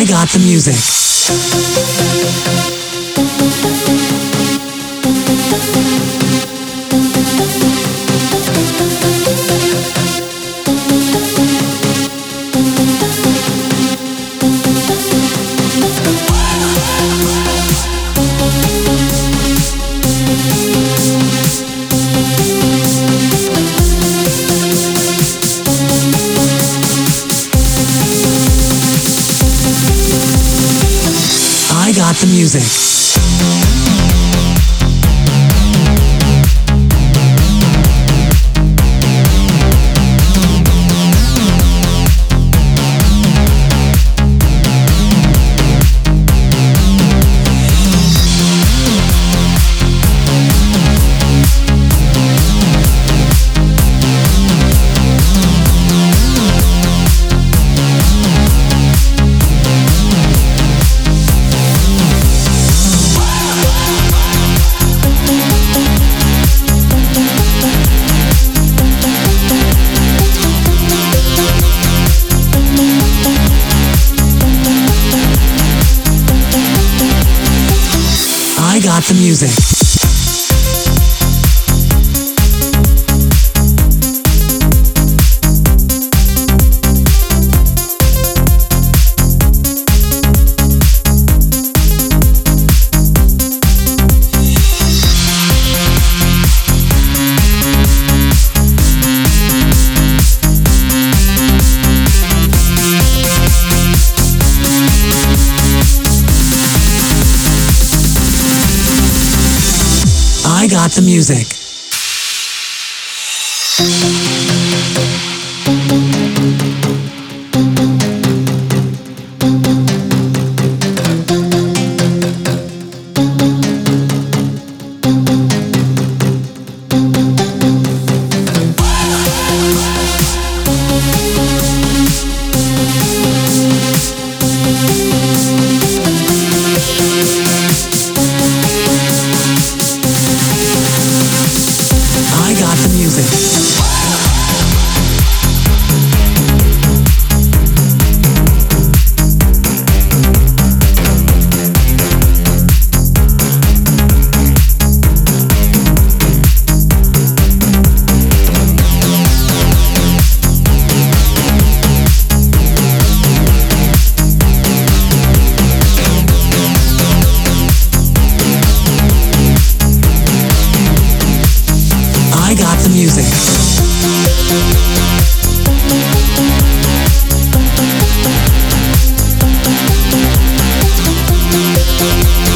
I got the music. The music. I got the music. I got the music. I got the music. Thank